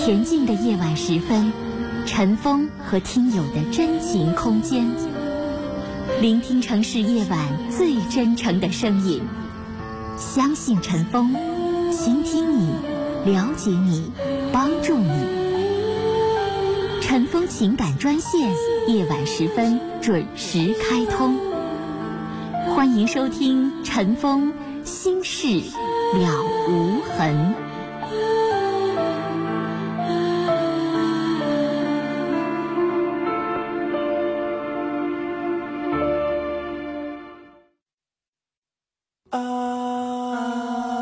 恬静的夜晚时分，尘封和听友的真情空间，聆听城市夜晚最真诚的声音。相信尘封，倾听你，了解你，帮助你。尘封情感专线，夜晚时分准时开通。欢迎收听尘封心事了无痕。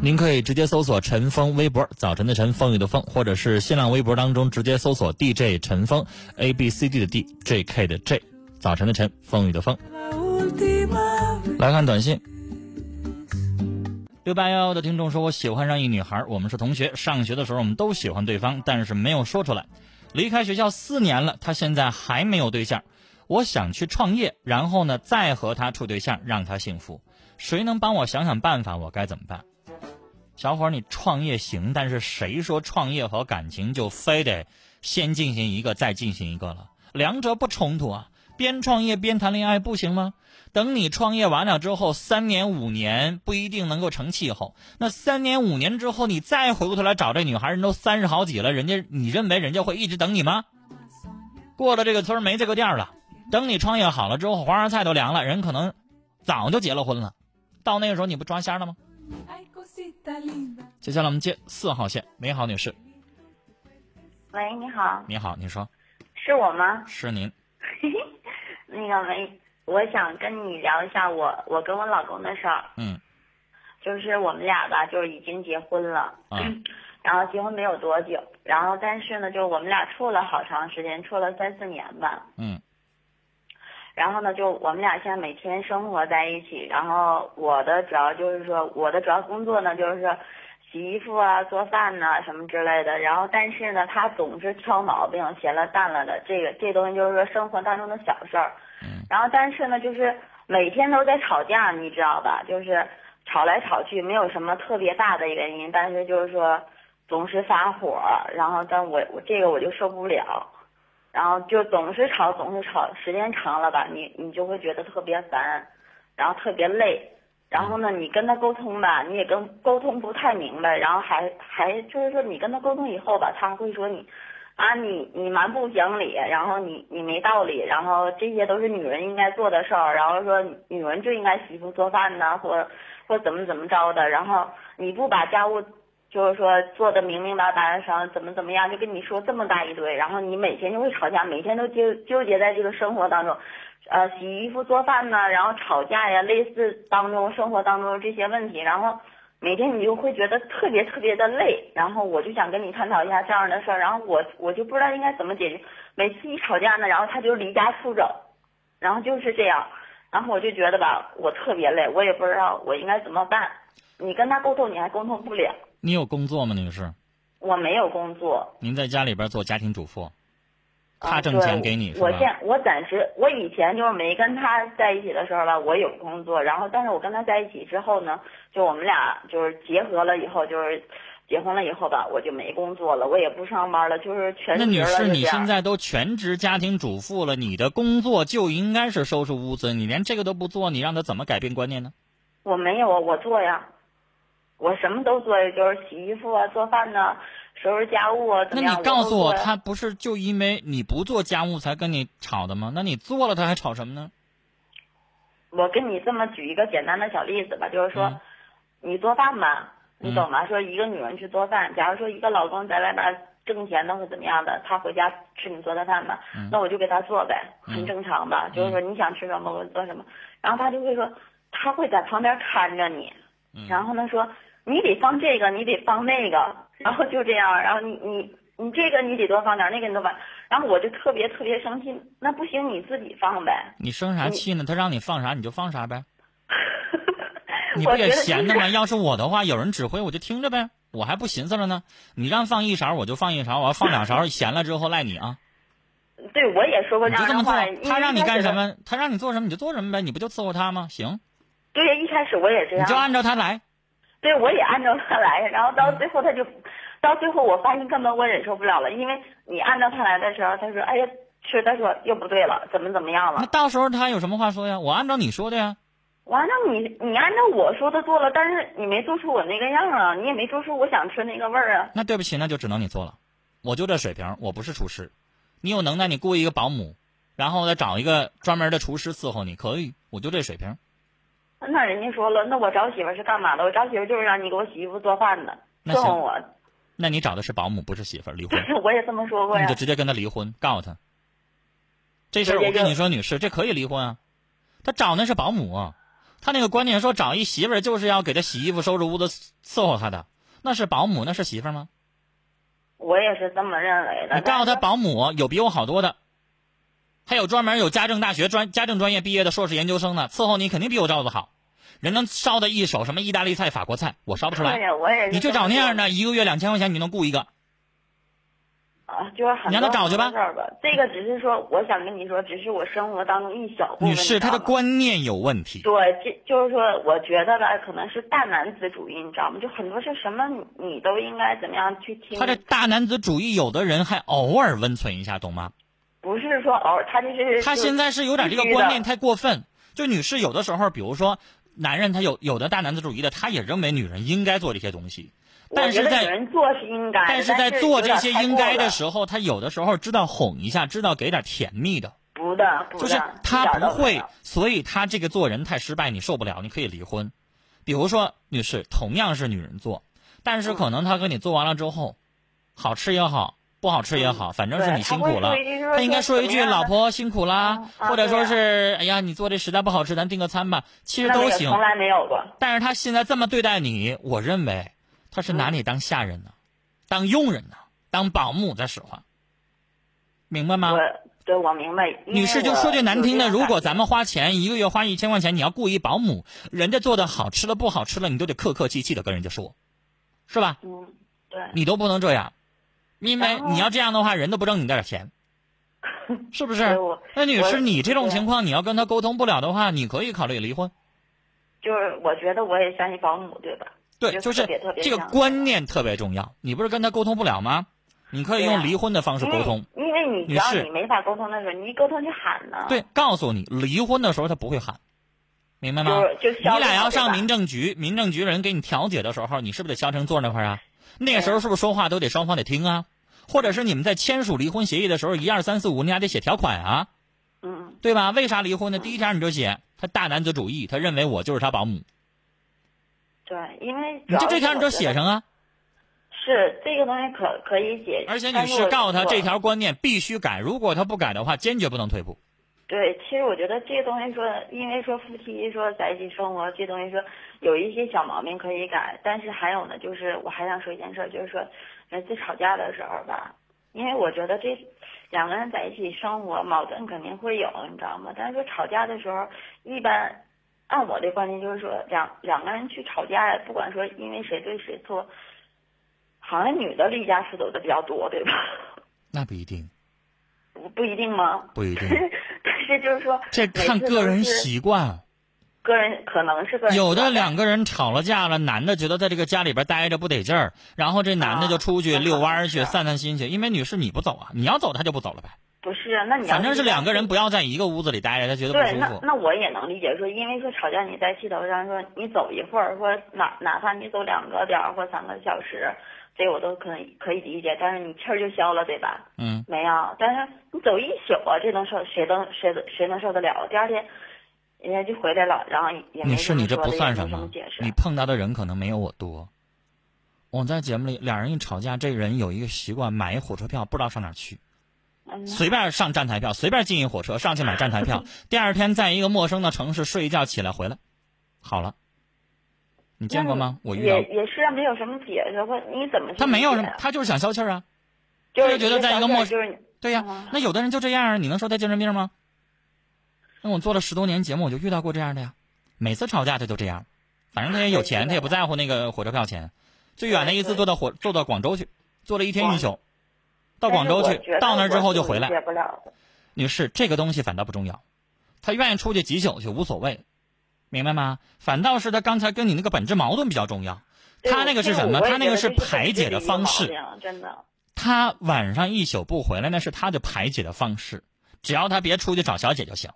您可以直接搜索陈峰微博，早晨的晨，风雨的风，或者是新浪微博当中直接搜索 DJ 陈峰，A B C D 的 D，J K 的 J，早晨的晨，风雨的风。来看短信，六八幺幺的听众说：“我喜欢上一女孩，我们是同学，上学的时候我们都喜欢对方，但是没有说出来。离开学校四年了，她现在还没有对象。我想去创业，然后呢再和她处对象，让她幸福。谁能帮我想想办法？我该怎么办？”小伙儿，你创业行，但是谁说创业和感情就非得先进行一个再进行一个了？两者不冲突啊！边创业边谈恋爱不行吗？等你创业完了之后，三年五年不一定能够成气候。那三年五年之后，你再回过头来找这女孩，人都三十好几了，人家你认为人家会一直等你吗？过了这个村没这个店了。等你创业好了之后，黄花菜都凉了，人可能早就结了婚了。到那个时候，你不抓瞎了吗？接下来我们接四号线，美好女士。喂，你好。你好，你说。是我吗？是您。那个喂，我想跟你聊一下我我跟我老公的事儿。嗯。就是我们俩吧，就是已经结婚了。嗯。然后结婚没有多久，然后但是呢，就我们俩处了好长时间，处了三四年吧。嗯。然后呢，就我们俩现在每天生活在一起。然后我的主要就是说，我的主要工作呢就是洗衣服啊、做饭呐什么之类的。然后但是呢，他总是挑毛病、闲了淡了的。这个这东西就是说生活当中的小事儿。嗯。然后但是呢，就是每天都在吵架，你知道吧？就是吵来吵去，没有什么特别大的原因，但是就是说总是发火。然后但我我这个我就受不了。然后就总是吵，总是吵，时间长了吧，你你就会觉得特别烦，然后特别累。然后呢，你跟他沟通吧，你也跟沟通不太明白。然后还还就是说，你跟他沟通以后吧，他会说你，啊，你你蛮不讲理，然后你你没道理，然后这些都是女人应该做的事儿。然后说女人就应该洗衣服做饭呐，或或怎么怎么着的。然后你不把家务。就是说做的明明白白，上怎么怎么样，就跟你说这么大一堆，然后你每天就会吵架，每天都纠纠结在这个生活当中，呃，洗衣服做饭呢，然后吵架呀，类似当中生活当中这些问题，然后每天你就会觉得特别特别的累，然后我就想跟你探讨一下这样的事儿，然后我我就不知道应该怎么解决，每次一吵架呢，然后他就离家出走，然后就是这样，然后我就觉得吧，我特别累，我也不知道我应该怎么办，你跟他沟通你还沟通不了。你有工作吗，女士？我没有工作。您在家里边做家庭主妇，他挣钱给你？我现我暂时，我以前就是没跟他在一起的时候吧，我有工作。然后，但是我跟他在一起之后呢，就我们俩就是结合了以后，就是结婚了以后吧，我就没工作了，我也不上班了，就是全职。那女士，你现在都全职家庭主妇了，你的工作就应该是收拾屋子，你连这个都不做，你让他怎么改变观念呢？我没有啊，我做呀。我什么都做，就是洗衣服啊、做饭呐、收拾家务啊？那你告诉我，他不是就因为你不做家务才跟你吵的吗？那你做了，他还吵什么呢？我跟你这么举一个简单的小例子吧，就是说，你做饭吧，你懂吗？说一个女人去做饭，假如说一个老公在外边挣钱的或怎么样的，他回家吃你做的饭吧，那我就给他做呗，很正常的。就是说你想吃什么我做什么，然后他就会说，他会在旁边看着你，然后呢说你得放这个，你得放那个，然后就这样，然后你你你这个你得多放点，那个你多放，然后我就特别特别生气，那不行你自己放呗。你生啥气呢？他让你放啥你就放啥呗。你不也闲着吗？要是我的话，有人指挥我就听着呗，我还不寻思了呢。你让放一勺我就放一勺，我要放两勺咸了之后赖你啊。对，我也说过这样的话。他让你？干什么，他让你做什么你就做什么呗，你不就伺候他吗？行，对，一开始我也这样。你就按照他来。对，我也按照他来，然后到最后他就，到最后我发现根本我忍受不了了，因为你按照他来的时候，他说，哎呀，是，他说又不对了，怎么怎么样了？那到时候他有什么话说呀？我按照你说的呀。我按照你，你按照我说的做了，但是你没做出我那个样啊，你也没做出我想吃那个味儿啊。那对不起，那就只能你做了。我就这水平，我不是厨师。你有能耐，你雇一个保姆，然后再找一个专门的厨师伺候你，可以。我就这水平。那人家说了，那我找媳妇是干嘛的？我找媳妇就是让你给我洗衣服做饭的，伺候我。那你找的是保姆，不是媳妇儿，离婚。我也这么说过呀你就。直接跟他离婚，告诉他。这事儿我跟你说，女士，这可以离婚啊。他找那是保姆啊，他那个观念说找一媳妇儿就是要给他洗衣服、收拾屋子、伺候他的，那是保姆，那是媳妇儿吗？我也是这么认为的。你告诉他保姆有比我好多的，还有专门有家政大学专家政专业毕业的硕士研究生呢，伺候你肯定比我照顾好。人能烧的一手什么意大利菜、法国菜，我烧不出来。对呀，我也。你就找那样。的，一个月两千块钱你能雇一个。啊，就是很你让他多找去吧很多事儿吧。这个只是说，我想跟你说，只是我生活当中一小部分。女士，她的观念有问题。对，这就是说，我觉得吧，可能是大男子主义，你知道吗？就很多是什么你你都应该怎么样去听。他这大男子主义，有的人还偶尔温存一下，懂吗？不是说偶尔，他就是他现在是有点这个观念太过分。就女士有的时候，比如说男人他有有的大男子主义的，他也认为女人应该做这些东西，但是在有人做是应该，但是是在做这些应该的，时候，他有的时候知道哄一下，知道给点甜蜜的，不的，不的，就是他不会的，所以他这个做人太失败，你受不了，你可以离婚。比如说，女士同样是女人做，但是可能他跟你做完了之后，好吃也好，不好吃也好，反正是你辛苦了他应该说一句“怎么样的老婆辛苦啦嗯”，啊或者说是“哎呀，你做的实在不好吃，咱订个餐吧”，其实都行从。来没有过。但是他现在这么对待你，我认为他是拿你当下人呢，当佣人呢，当保姆在使唤，明白吗我？对我明白。女士，就说句难听的，如果咱们花钱一个月花一千块钱，你要雇一保姆，人家做的好吃了不好吃了，你都得客客气气的跟人家说，是吧？嗯，对，你都不能这样，因为你要这样的话，人都不挣你这点钱，是不是？那女士，你这种情况，你要跟他沟通不了的话，你可以考虑离婚。就是我觉得我也相信保姆，对吧？对，就就是这个观念特别重要。你不是跟他沟通不了吗？你可以用离婚的方式沟通。因为你你没法沟通的时候，你一沟通就喊呢。对，告诉你，离婚的时候他不会喊，明白吗？你俩要上民政局，民政局人给你调解的时候，你是不是得消停坐那块儿啊？那个时候是不是说话都得双方得听啊？或者是你们在签署离婚协议的时候，一二三四五，你俩得写条款啊，嗯，对吧？为啥离婚呢？第一条你就写他大男子主义，他认为我就是他保姆，对，因为你就这条你就写上。啊。是这个东西可可以解，而且你是告诉他这条观念必须改，如果他不改的话，坚决不能退步。对，其实我觉得这个东西说，因为说夫妻说在一起生活，这东西说有一些小毛病可以改，但是还有呢，就是我还想说一件事，就是说，每次吵架的时候吧，因为我觉得这两个人在一起生活，矛盾肯定会有，你知道吗？但是说吵架的时候，一般按我的观点就是说，两两个人去吵架，不管说因为谁对谁错，好像女的离家出走的比较多，对吧？那不一定，不不一定吗？不一定，但是就是说，这看个人习惯。个人可能是个人有的两个人吵了架了，男的觉得在这个家里边待着不得劲儿，然后这男的就出去啊遛弯去、散散心去。因为女士你不走啊，你要走他就不走了呗。不是，那你要反正是两个人不要在一个屋子里待着，他觉得不对，那舒服。那我也能理解说，因为说吵架你在气头上说你走一会儿，或哪哪怕你走两个点儿或三个小时，这我都可以可以理解，但是你气儿就消了，对吧？嗯，没有，但是你走一宿啊，这能受谁能谁谁能受得了？第二天人家就回来了，然后也没女士，什么你这不算什么你碰到的人可能没有我多。我在节目里，俩人一吵架，这人有一个习惯，买一火车票不知道上哪去，嗯，随便上站台票，随便进一火车上去买站台票，第二天在一个陌生的城市睡一觉起来回来，好了。你见过吗？我遇到也也是没有什么解释，或你怎么去他没有什么，他就是想消气儿啊。就是他就觉得在一个陌就是对呀、嗯那有的人就这样啊，你能说他精神病吗？那我做了十多年节目，我就遇到过这样的呀。每次吵架他就这样，反正他也有钱，他也不在乎那个火车票钱。最远的一次坐到火坐到广州去，坐了一天一宿，到广州去，到那儿之后就回来。女士，这个东西反倒不重要，他愿意出去几宿去无所谓，明白吗？反倒是他刚才跟你那个本质矛盾比较重要。他那个是什么？他那个是排解的方式。真的。他晚上一宿不回来，那是他的排解的方式。只要他别出去找小姐就行。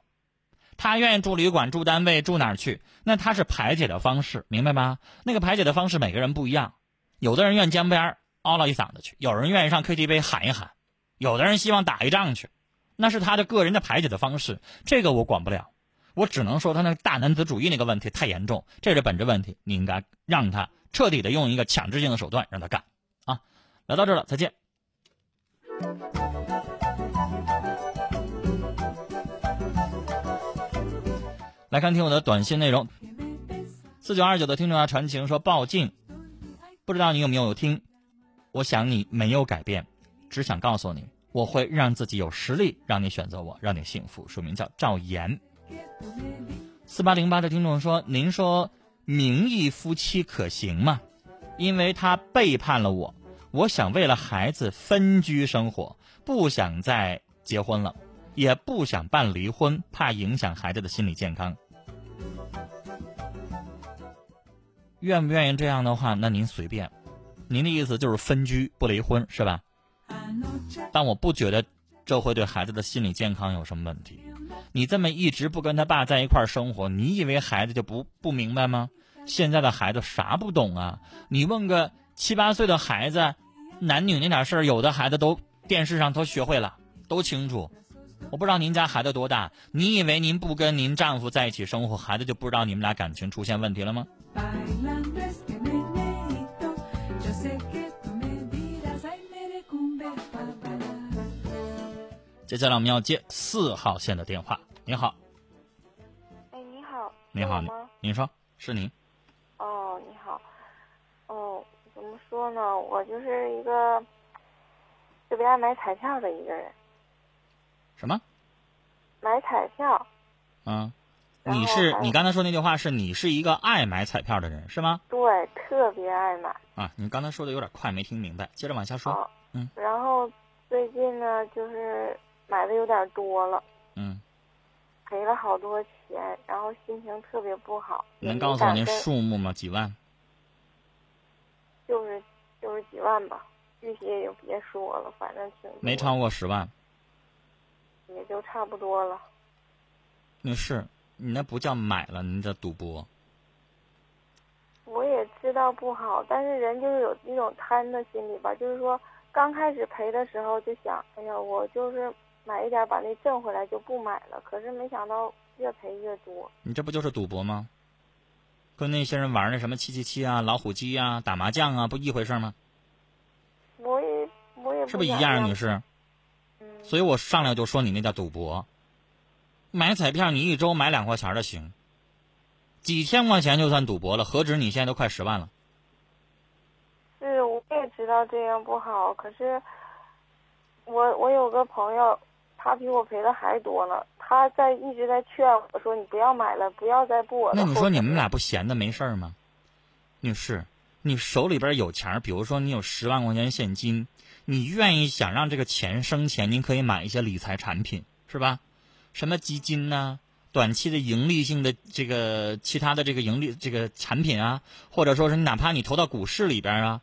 他愿意住旅馆、住单位、住哪儿去，那他是排解的方式，明白吗？那个排解的方式每个人不一样，有的人愿江边嗷了一嗓子去，有人愿意上 KTV 喊一喊，有的人希望打一仗去，那是他的个人的排解的方式，这个我管不了。我只能说他那个大男子主义那个问题太严重，这是本质问题，你应该让他彻底的用一个强制性的手段让他干啊！聊到这儿了，再见。来看听我的短信内容，四九二九的听众要传情说报警，不知道你有没有听？我想你没有改变，只想告诉你，我会让自己有实力，让你选择我，让你幸福。署名叫赵岩。四八零八的听众说：“您说名义夫妻可行吗？因为他背叛了我，我想为了孩子分居生活，不想再结婚了，也不想办离婚，怕影响孩子的心理健康。愿不愿意这样的话，那您随便。您的意思就是分居不离婚是吧？但我不觉得这会对孩子的心理健康有什么问题。你这么一直不跟他爸在一块儿生活，你以为孩子就不不明白吗？现在的孩子啥不懂啊？你问个七八岁的孩子，男女那点事儿，有的孩子都电视上都学会了，都清楚。我不知道您家孩子多大，你以为您不跟您丈夫在一起生活，孩子就不知道你们俩感情出现问题了吗？接下来我们要接四号线的电话。您好，哎，你好，你好，吗？您说是您？哦，你好。哦，怎么说呢？我就是一个特别爱买彩票的一个人，什么？买彩票。嗯，你是你刚才说那句话是你是一个爱买彩票的人是吗？对，特别爱买。啊，你刚才说的有点快，没听明白，接着往下说。哦，嗯。然后最近呢，就是买的有点多了，嗯，赔了好多钱，然后心情特别不好。能告诉我那数目吗？几万？就是就是几万吧，具体也就别说了，反正挺没超过十万。也就差不多了。那是你那不叫买了，你这赌博。我也知道不好，但是人就是有一种贪的心理吧，就是说刚开始赔的时候就想，哎呀，我就是买一点把那挣回来就不买了。可是没想到越赔越多。你这不就是赌博吗？跟那些人玩那什么七七七啊、老虎机啊、打麻将啊，不一回事吗？我也我也是不是一样，啊女士？嗯，所以我上来就说你那叫赌博。买彩票你一周买两块钱的行，几千块钱就算赌博了，何止你现在都快十万了？是我也知道这样不好，可是我我有个朋友，他比我赔的还多呢，他在一直在劝我说你不要买了，不要再不我那你说你们俩不闲的没事儿吗？女士，你手里边有钱儿，比如说你有十万块钱现金，你愿意想让这个钱生钱，您可以买一些理财产品，是吧？什么基金呐、短期的盈利性的这个其他的这个盈利这个产品啊，或者说是你哪怕你投到股市里边啊，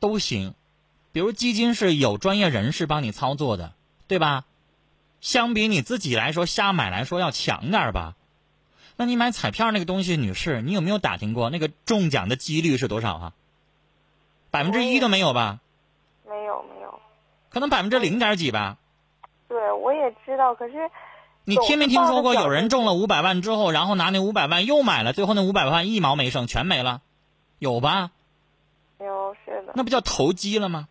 都行。比如基金是有专业人士帮你操作的，对吧？相比你自己来说，瞎买来说要强点儿吧。那你买彩票那个东西，女士，你有没有打听过那个中奖的几率是多少啊？百分之一都没有吧？没有没有，可能百分之零点几吧。对我也知道，可是你听没听说过有人中了五百万之后，然后拿那五百万又买了，最后那五百万一毛没剩，全没了，有吧？有是的，那不叫投机了吗？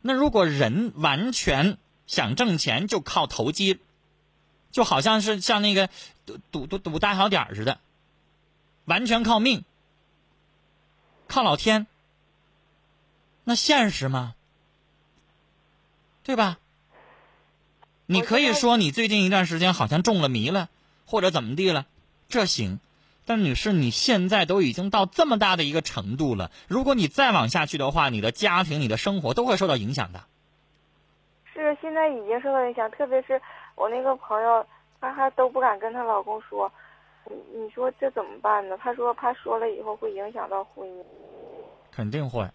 那如果人完全想挣钱就靠投机，就好像是像那个赌赌赌赌大小点儿似的，完全靠命，靠老天，那现实吗？对吧？你可以说你最近一段时间好像中了迷了，或者怎么地了，这行。但女士，你现在都已经到这么大的一个程度了，如果你再往下去的话，你的家庭、你的生活都会受到影响的。是现在已经受到影响，特别是我那个朋友，她还都不敢跟她老公说，你你说这怎么办呢？她说怕说了以后会影响到婚姻。肯定会。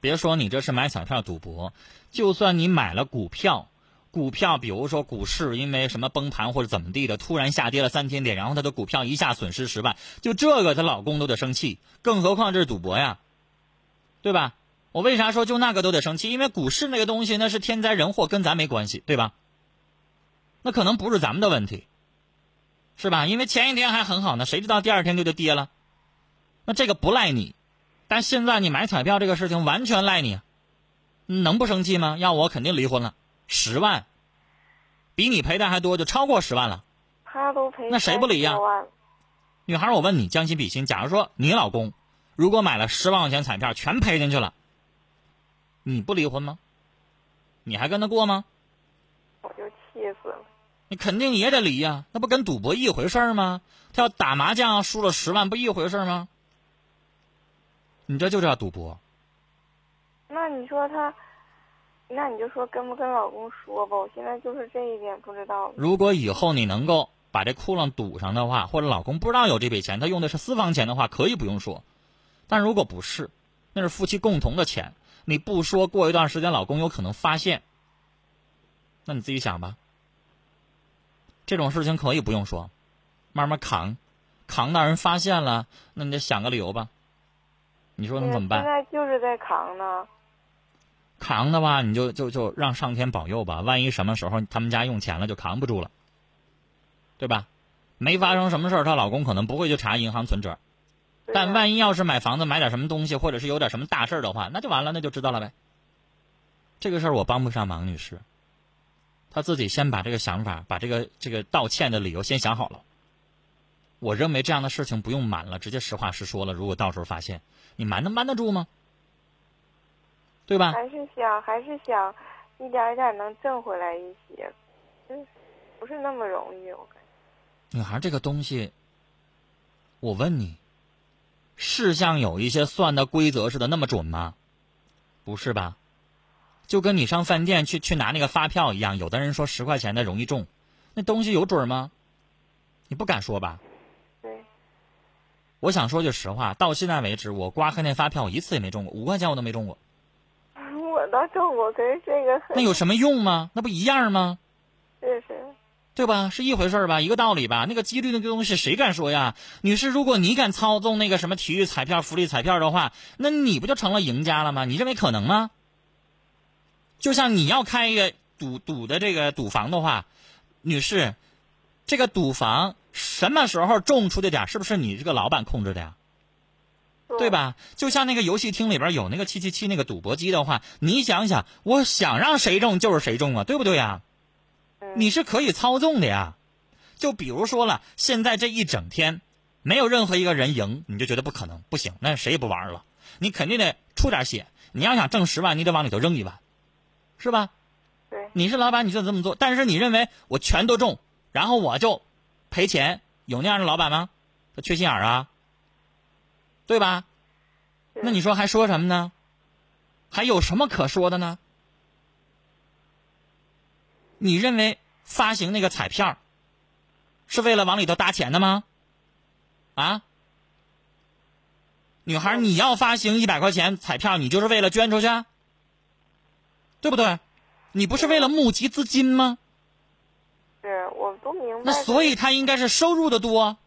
别说你这是买彩票赌博，就算你买了股票，股票比如说股市因为什么崩盘或者怎么地的，突然下跌了三千点，然后她的股票一下损失十万，就这个她老公都得生气，更何况这是赌博呀，对吧？我为啥说就那个都得生气？因为股市那个东西那是天灾人祸，跟咱没关系，对吧？那可能不是咱们的问题，是吧？因为前一天还很好呢，谁知道第二天就就跌了？那这个不赖你，但现在你买彩票这个事情完全赖你，能不生气吗？要我肯定离婚了，十万，比你赔的还多，就超过十万了。他都赔那谁不离呀30多万女孩，我问你，将心比心，假如说你老公如果买了十万块钱彩票全赔进去了，你不离婚吗？你还跟他过吗？我就气死了。你肯定也得离呀，那不跟赌博一回事儿吗？他要打麻将输了十万，不一回事儿吗？你这就叫赌博。那你说他，那你就说跟不跟老公说吧。我现在就是这一点不知道。如果以后你能够把这窟窿堵上的话，或者老公不知道有这笔钱，他用的是私房钱的话，可以不用说。但如果不是，那是夫妻共同的钱，你不说，过一段时间老公有可能发现，那你自己想吧。这种事情可以不用说，慢慢扛，扛到人发现了，那你得想个理由吧。你说能怎么办现？在就是在扛呢。扛的话，你就就就让上天保佑吧。万一什么时候他们家用钱了，就扛不住了，对吧？没发生什么事儿，她老公可能不会去查银行存折。但万一要是买房子买点什么东西，或者是有点什么大事儿的话，那就完了，那就知道了呗。这个事儿我帮不上忙，女士。她自己先把这个想法，把这个这个道歉的理由先想好了。我认为这样的事情不用瞒了，直接实话实说了。如果到时候发现，你瞒能瞒得住吗？对吧？还是想还是想一点一点能挣回来一些，嗯，不是那么容易，我感觉。女孩这个东西，我问你，是像有一些算的规则似的那么准吗？不是吧？就跟你上饭店去去拿那个发票一样，有的人说十块钱的容易中，那东西有准吗？你不敢说吧？对，我想说句实话，到现在为止，我刮开那发票我一次也没中过，五块钱我都没中过。我倒中过，可是这个那有什么用吗？那不一样吗？是 是，对吧？是一回事儿吧，一个道理吧。那个几率那个东西谁敢说呀？女士，如果你敢操纵那个什么体育彩票、福利彩票的话，那你不就成了赢家了吗？你认为可能吗？就像你要开一个赌赌的这个赌房的话，女士，这个赌房什么时候种出的点，是不是你这个老板控制的呀？对吧？就像那个游戏厅里边有那个七七七那个赌博机的话，你想想，我想让谁中就是谁中啊，对不对呀？嗯你是可以操纵的呀。就比如说了，现在这一整天没有任何一个人赢，你就觉得不可能，不行，那谁也不玩了。你肯定得出点血。你要想挣十万，你得往里头扔一万，是吧？对，你是老板，你就这么做。但是你认为我全都中，然后我就赔钱，有那样的老板吗？他缺心眼啊，对吧？是那你说还说什么呢？还有什么可说的呢？你认为发行那个彩票是为了往里头搭钱的吗？啊？女孩，你要发行一百块钱彩票，你就是为了捐出去啊，对不对？你不是为了募集资金吗？是我都明白。那所以他应该是收入的多，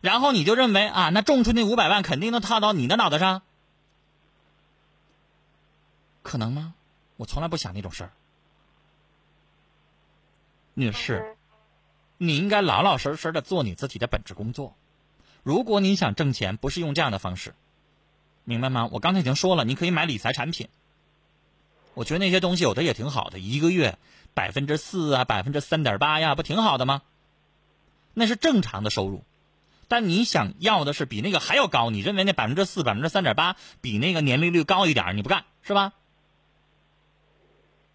然后你就认为啊，那种出那五百万肯定能套到你的脑袋上，可能吗？我从来不想那种事儿。女士，你应该老老实实的做你自己的本职工作。如果你想挣钱，不是用这样的方式，明白吗？我刚才已经说了，你可以买理财产品。我觉得那些东西有的也挺好的，一个月百分之四啊，百分之三点八呀，不挺好的吗？那是正常的收入。但你想要的是比那个还要高，你认为那百分之四、百分之三点八比那个年利率高一点，你不干是吧？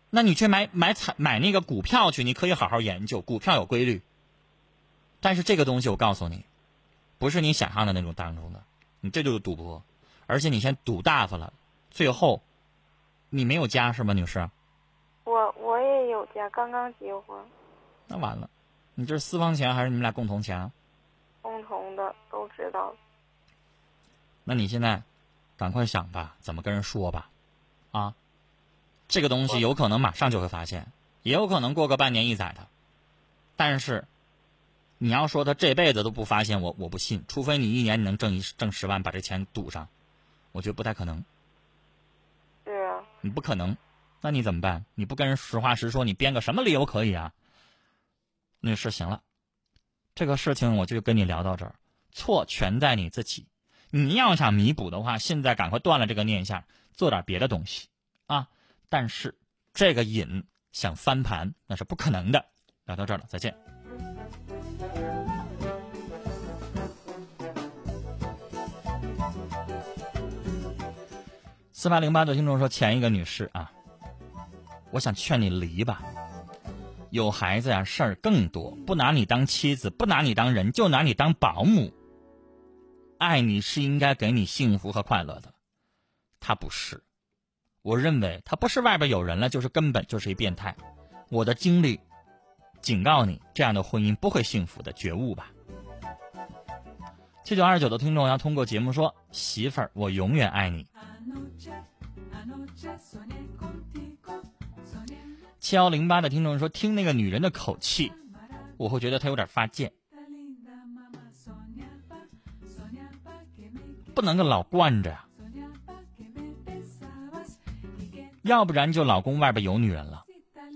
那你去买买彩买那个股票去，你可以好好研究，股票有规律。但是这个东西我告诉你，不是你想象的那种当中的，你这就是赌博，而且你先赌大发了，最后你没有家是吗，女士？我我也有家，刚刚结婚，那完了，你这是私房钱还是你们俩共同钱啊？共同的都知道。那你现在赶快想吧，怎么跟人说吧，啊，这个东西有可能马上就会发现，也有可能过个半年一载的，但是你要说他这辈子都不发现，我我不信，除非你一年你能挣一挣十万把这钱赌上，我觉得不太可能，对啊，你不可能，那你怎么办？你不跟人实话实说，你编个什么理由可以啊？律师，行了，这个事情我就跟你聊到这儿，错全在你自己。你要想弥补的话，现在赶快断了这个念想，做点别的东西啊！但是这个瘾想翻盘那是不可能的。聊到这儿了，再见。四八零八的听众说，前一个女士啊，我想劝你离吧。有孩子呀，事儿更多，不拿你当妻子，不拿你当人，就拿你当保姆。爱你是应该给你幸福和快乐的，他不是。我认为他不是外边有人了，就是根本就是一变态。我的经历警告你，这样的婚姻不会幸福的，觉悟吧。七九二九的听众要通过节目说：“媳妇儿，我永远爱你。”七幺零八的听众说：“听那个女人的口气，我会觉得她有点发贱，不能够老惯着呀、要不然就老公外边有女人了，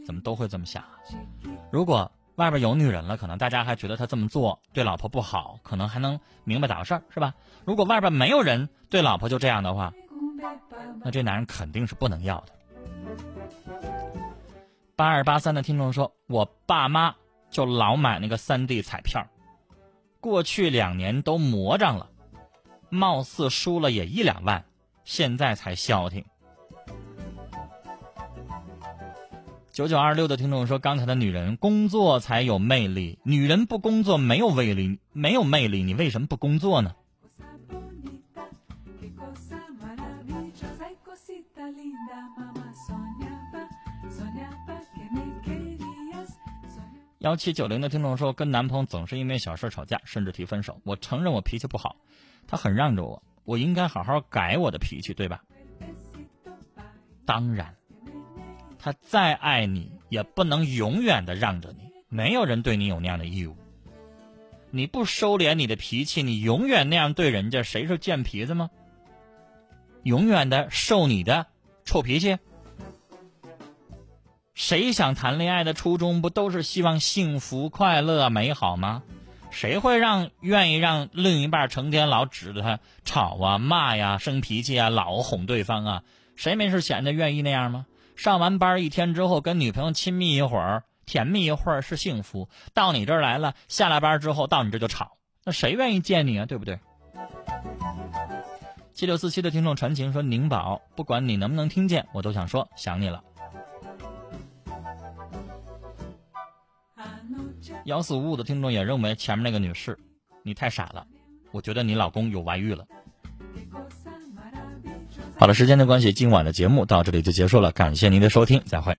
怎么都会这么想啊？如果外边有女人了，可能大家还觉得他这么做对老婆不好，可能还能明白咋回事儿，是吧？如果外边没有人对老婆就这样的话，那这男人肯定是不能要的。八二八三的听众说，我爸妈就老买那个三 D 彩票，过去两年都魔障了，貌似输了也一两万，现在才消停。九九二六的听众说，刚才的女人工作才有魅力，女人不工作没有魅力，没有魅力，你为什么不工作呢幺七九零的听众说，跟男朋友总是因为小事吵架，甚至提分手。我承认我脾气不好，他很让着我，我应该好好改我的脾气，对吧？当然，他再爱你，也不能永远的让着你。没有人对你有那样的义务。你不收敛你的脾气，你永远那样对人家，谁是贱皮子吗？永远的受你的臭脾气。谁想谈恋爱的初衷不都是希望幸福、快乐、美好吗？谁会让愿意让另一半成天老指着他吵啊、骂呀、生脾气啊、老哄对方啊？谁没事闲着愿意那样吗？上完班一天之后跟女朋友亲密一会儿、甜蜜一会儿是幸福，到你这儿来了，下了班之后到你这就吵，那谁愿意见你啊？对不对？七六四七的听众传情说：“宁宝，不管你能不能听见，我都想说想你了。”幺四五五的听众也认为前面那个女士，你太傻了，我觉得你老公有外遇了。好了，时间的关系，今晚的节目到这里就结束了，感谢您的收听，再会。